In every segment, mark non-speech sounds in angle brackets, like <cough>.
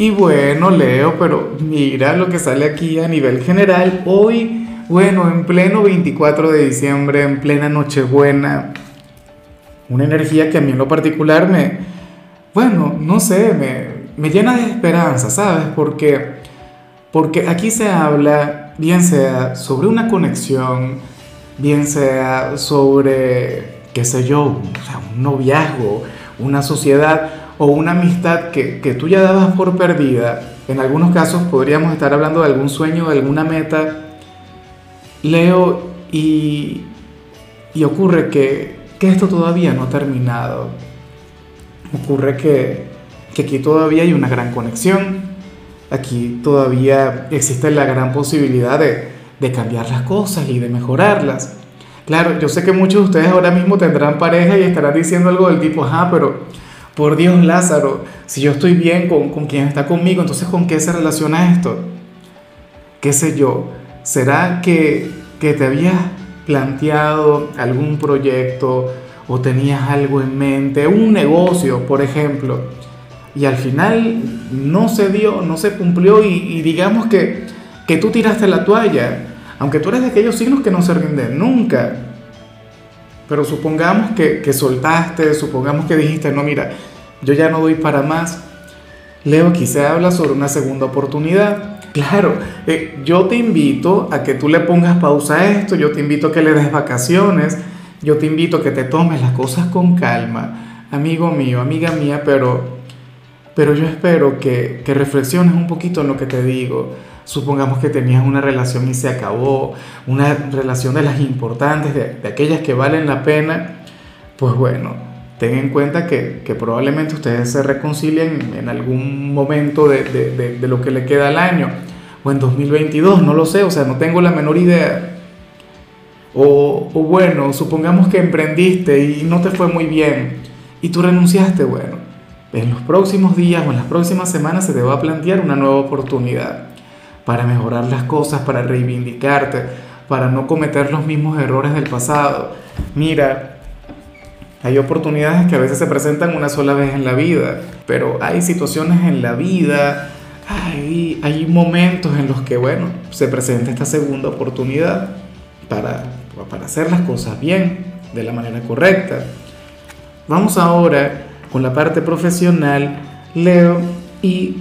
Y bueno, Leo, pero mira lo que sale aquí a nivel general. Hoy, bueno, en pleno 24 de diciembre, en plena Nochebuena, una energía que a mí en lo particular me, bueno, no sé, me, me llena de esperanza, ¿sabes? Porque, porque aquí se habla, bien sea sobre una conexión, bien sea sobre, qué sé yo, un noviazgo, una sociedad o una amistad que, que tú ya dabas por perdida, en algunos casos podríamos estar hablando de algún sueño, de alguna meta, leo y, y ocurre que, que, esto todavía no ha terminado. Ocurre que, que aquí todavía hay una gran conexión, aquí todavía existe la gran posibilidad de, de cambiar las cosas y de mejorarlas. Claro, yo sé que muchos de ustedes ahora mismo tendrán pareja y estarán diciendo algo del tipo, ajá, pero por Dios, Lázaro, si yo estoy bien con, con quien está conmigo, entonces ¿con qué se relaciona esto? ¿Qué sé yo? ¿Será que, que te habías planteado algún proyecto o tenías algo en mente, un negocio, por ejemplo, y al final no se dio, no se cumplió y, digamos que, que tú tiraste la toalla, aunque tú eres de aquellos signos que no se rinden nunca, pero supongamos que, que, soltaste, supongamos que dijiste, no, mira, yo ya no doy para más. Leo, aquí se habla sobre una segunda oportunidad. Claro, eh, yo te invito a que tú le pongas pausa a esto, yo te invito a que le des vacaciones, yo te invito a que te tomes las cosas con calma, amigo mío, amiga mía, pero, pero yo espero que, que reflexiones un poquito en lo que te digo. Supongamos que tenías una relación y se acabó, una relación de las importantes, de, aquellas que valen la pena, pues bueno, ten en cuenta que, que probablemente ustedes se reconcilien en algún momento de, de, de, lo que le queda al año, o en 2022, no lo sé, o sea, no tengo la menor idea. O, o bueno, supongamos que emprendiste y no te fue muy bien y tú renunciaste, bueno, en los próximos días o en las próximas semanas se te va a plantear una nueva oportunidad para mejorar las cosas, para reivindicarte, para no cometer los mismos errores del pasado. Mira, hay oportunidades que a veces se presentan una sola vez en la vida, pero hay situaciones en la vida, hay, momentos en los que, bueno, se presenta esta segunda oportunidad para, para hacer las cosas bien, de la manera correcta. Vamos ahora con la parte profesional, Leo, y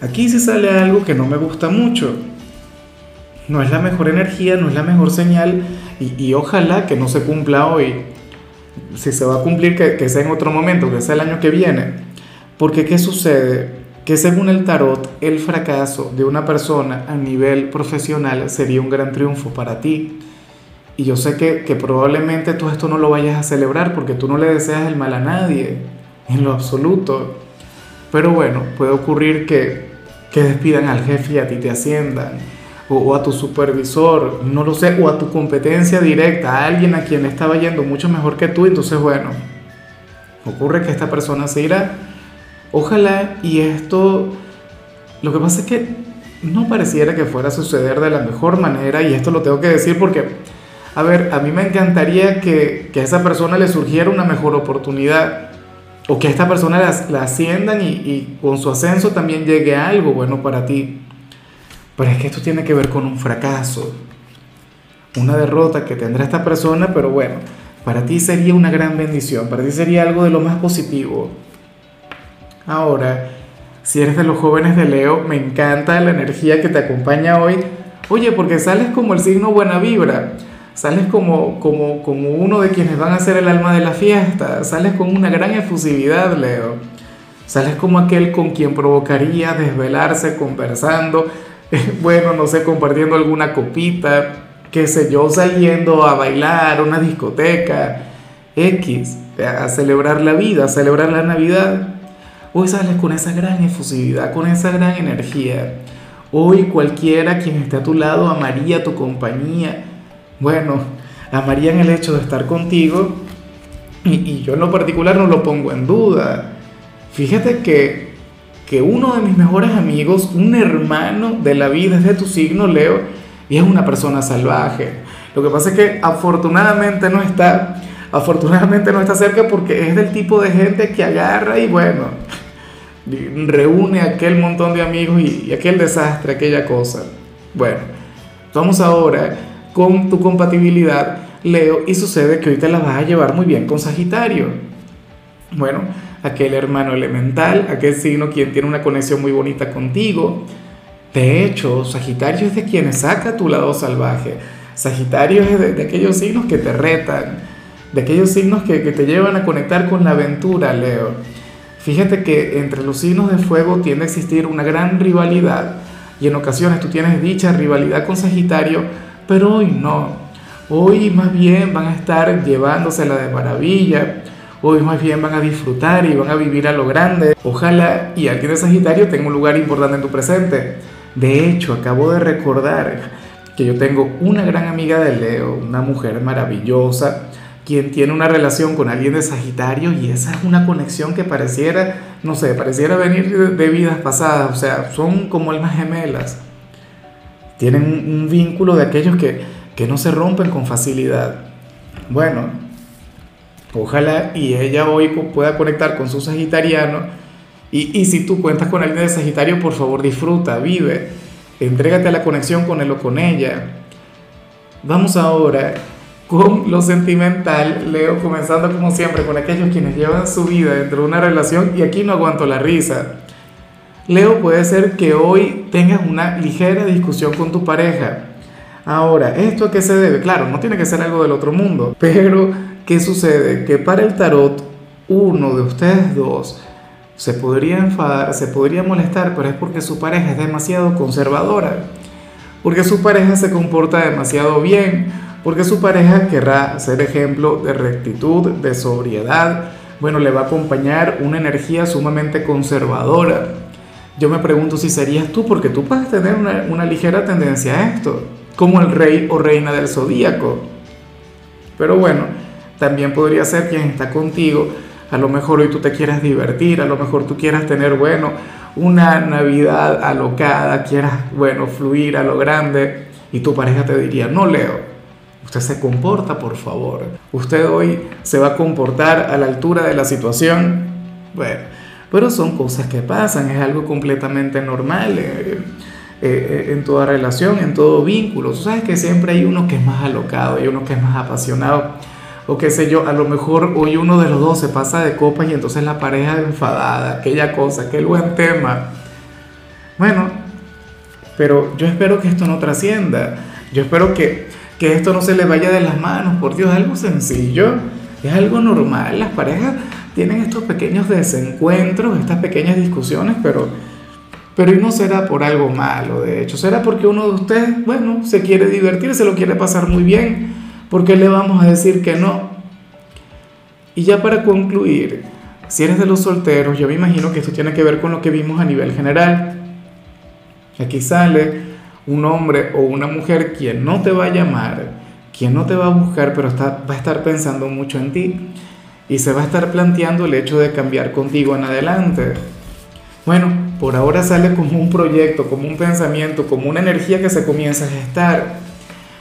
Aquí se sale algo que no me gusta mucho. No es la mejor energía, no es la mejor señal y, ojalá que no se cumpla hoy. Si se va a cumplir, que, que sea en otro momento, que sea el año que viene. Porque ¿qué sucede? Que según el tarot, el fracaso de una persona a nivel profesional sería un gran triunfo para ti. Y yo sé que, que probablemente tú esto no lo vayas a celebrar porque tú no le deseas el mal a nadie, en lo absoluto. Pero bueno, puede ocurrir que, que despidan al jefe y a ti te asciendan, o, o, a tu supervisor, no lo sé, o a tu competencia directa, a alguien a quien estaba yendo mucho mejor que tú, entonces bueno, ocurre que esta persona se irá. Ojalá y esto, lo que pasa es que no pareciera que fuera a suceder de la mejor manera, y esto lo tengo que decir porque, a ver, a mí me encantaría que, que a esa persona le surgiera una mejor oportunidad o que a esta persona la, la asciendan y, y, con su ascenso también llegue algo bueno para ti. Pero es que esto tiene que ver con un fracaso, una derrota que tendrá esta persona, pero bueno, para ti sería una gran bendición, para ti sería algo de lo más positivo. Ahora, si eres de los jóvenes de Leo, me encanta la energía que te acompaña hoy. Oye, porque sales como el signo buena vibra sales como, como, como uno de quienes van a ser el alma de la fiesta, sales con una gran efusividad, Leo. Sales como aquel con quien provocaría desvelarse conversando, bueno, no sé, compartiendo alguna copita, qué sé yo, saliendo a bailar, una discoteca, X, a celebrar la vida, a celebrar la Navidad. Hoy sales con esa gran efusividad, con esa gran energía. Hoy cualquiera quien esté a tu lado amaría tu compañía. Bueno, amarían el hecho de estar contigo y, yo en lo particular no lo pongo en duda. Fíjate que, que uno de mis mejores amigos, un hermano de la vida es de tu signo, Leo, y es una persona salvaje. Lo que pasa es que afortunadamente no está, afortunadamente no está cerca porque es del tipo de gente que agarra y bueno, reúne aquel montón de amigos y aquel desastre, aquella cosa. Bueno, vamos ahora con tu compatibilidad, Leo, y sucede que hoy te la vas a llevar muy bien con Sagitario. Bueno, aquel hermano elemental, aquel signo quien tiene una conexión muy bonita contigo. De hecho, Sagitario es de quienes saca tu lado salvaje. Sagitario es de, aquellos signos que te retan, de aquellos signos que, que, te llevan a conectar con la aventura, Leo. Fíjate que entre los signos de fuego tiende a existir una gran rivalidad y en ocasiones tú tienes dicha rivalidad con Sagitario pero hoy no. Hoy más bien van a estar llevándosela de maravilla. Hoy más bien van a disfrutar y van a vivir a lo grande. Ojalá y alguien de Sagitario tenga un lugar importante en tu presente. De hecho, acabo de recordar que yo tengo una gran amiga de Leo, una mujer maravillosa, quien tiene una relación con alguien de Sagitario y esa es una conexión que pareciera, no sé, pareciera venir de vidas pasadas, o sea, son como almas gemelas. Tienen un vínculo de aquellos que, que no se rompen con facilidad. Bueno, ojalá y ella hoy pueda conectar con su sagitariano. Y, y, si tú cuentas con alguien de Sagitario, por favor disfruta, vive, entrégate a la conexión con él o con ella. Vamos ahora con lo sentimental, Leo, comenzando como siempre con aquellos quienes llevan su vida dentro de una relación y aquí no aguanto la risa. Leo, puede ser que hoy tengas una ligera discusión con tu pareja. Ahora, ¿esto a qué se debe? Claro, no tiene que ser algo del otro mundo, <laughs> pero ¿qué sucede? Que para el tarot, uno de ustedes dos se podría enfadar, se podría molestar, pero es porque su pareja es demasiado conservadora, porque su pareja se comporta demasiado bien, porque su pareja querrá ser ejemplo de rectitud, de sobriedad, bueno, le va a acompañar una energía sumamente conservadora yo me pregunto si serías tú, porque tú puedes tener una, ligera tendencia a esto, como el rey o reina del zodíaco. Pero bueno, también podría ser quien está contigo. A lo mejor hoy tú te quieras divertir, a lo mejor tú quieras tener, bueno, una Navidad alocada, quieras, bueno, fluir a lo grande y tu pareja te diría, no Leo, usted se comporta, por favor. Usted hoy se va a comportar a la altura de la situación. Bueno, pero son cosas que pasan, es algo completamente normal eh, eh, eh, en toda relación, en todo vínculo. Tú sabes que siempre hay uno que es más alocado, hay uno que es más apasionado, o qué sé yo, a lo mejor hoy uno de los dos se pasa de copas y entonces la pareja enfadada, aquella cosa, aquel buen tema. Bueno, pero yo espero que esto no trascienda, yo espero que, que esto no se le vaya de las manos, por Dios, es algo sencillo, es algo normal, las parejas tienen estos pequeños desencuentros, estas pequeñas discusiones, pero, pero y no será por algo malo, de hecho, será porque uno de ustedes, bueno, se quiere divertir, se lo quiere pasar muy bien, porque le vamos a decir que no. Y ya para concluir, si eres de los solteros, yo me imagino que esto tiene que ver con lo que vimos a nivel general. Aquí sale un hombre o una mujer quien no te va a llamar, quien no te va a buscar, pero está, va a estar pensando mucho en ti y se va a estar planteando el hecho de cambiar contigo en adelante. Bueno, por ahora sale como un proyecto, como un pensamiento, como una energía que se comienza a gestar.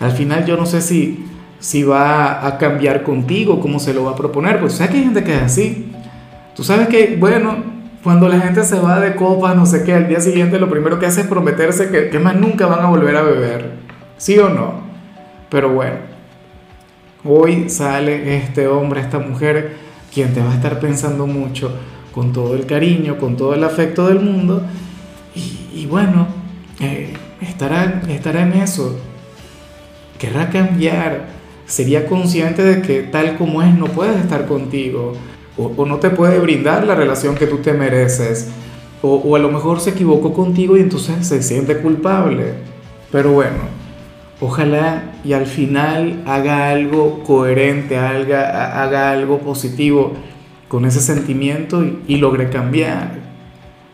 Al final yo no sé si, si va a cambiar contigo, cómo se lo va a proponer, pues sabes que hay gente que es así. Tú sabes que, bueno, cuando la gente se va de copas, no sé qué, al día siguiente lo primero que hace es prometerse que, que más nunca van a volver a beber. ¿Sí o no? Pero bueno, Hoy sale este hombre, esta mujer, quien te va a estar pensando mucho, con todo el cariño, con todo el afecto del mundo, y, bueno, eh, estará, estará en eso, querrá cambiar, sería consciente de que tal como es no puedes estar contigo, o, no te puede brindar la relación que tú te mereces, o, o a lo mejor se equivocó contigo y entonces se siente culpable. Pero bueno, Ojalá y al final haga algo coherente, haga, haga algo positivo con ese sentimiento y, logre cambiar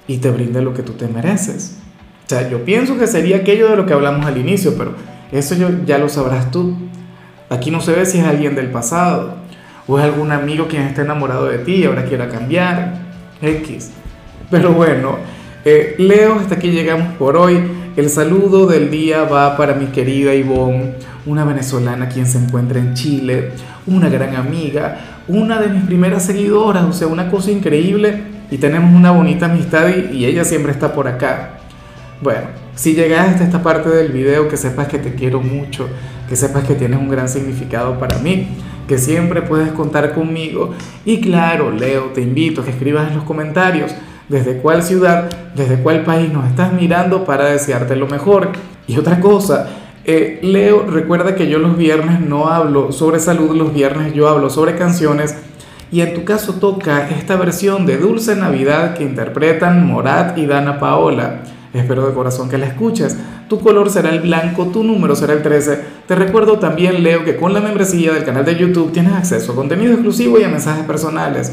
y te brinde lo que tú te mereces. sea, yo pienso que sería aquello de lo que hablamos al inicio, pero eso yo, ya lo sabrás tú. Aquí no se ve si es alguien del pasado o es algún amigo quien está enamorado de ti y ahora quiera cambiar. X. Pero bueno, eh, Leo, hasta aquí llegamos por hoy. El saludo del día va para mi querida Ivonne, una venezolana quien se encuentra en Chile, una gran amiga, una de mis primeras seguidoras, o sea, una cosa increíble y tenemos una bonita amistad y, ella siempre está por acá. Bueno, si llegaste a esta parte del video, que sepas que te quiero mucho, que sepas que tienes un gran significado para mí, que siempre puedes contar conmigo. Y claro, Leo, te invito a que escribas en los comentarios desde cuál ciudad, desde cuál país nos estás mirando para desearte lo mejor. Y otra cosa, eh, Leo, recuerda que yo los viernes no hablo sobre salud, los viernes yo hablo sobre canciones. Y en tu caso toca esta versión de Dulce Navidad que interpretan Morat y Dana Paola. Espero de corazón que la escuches. Tu color será el blanco, tu número será el 13. Te recuerdo también, Leo, que con la membresía del canal de YouTube tienes acceso a contenido exclusivo y a mensajes personales.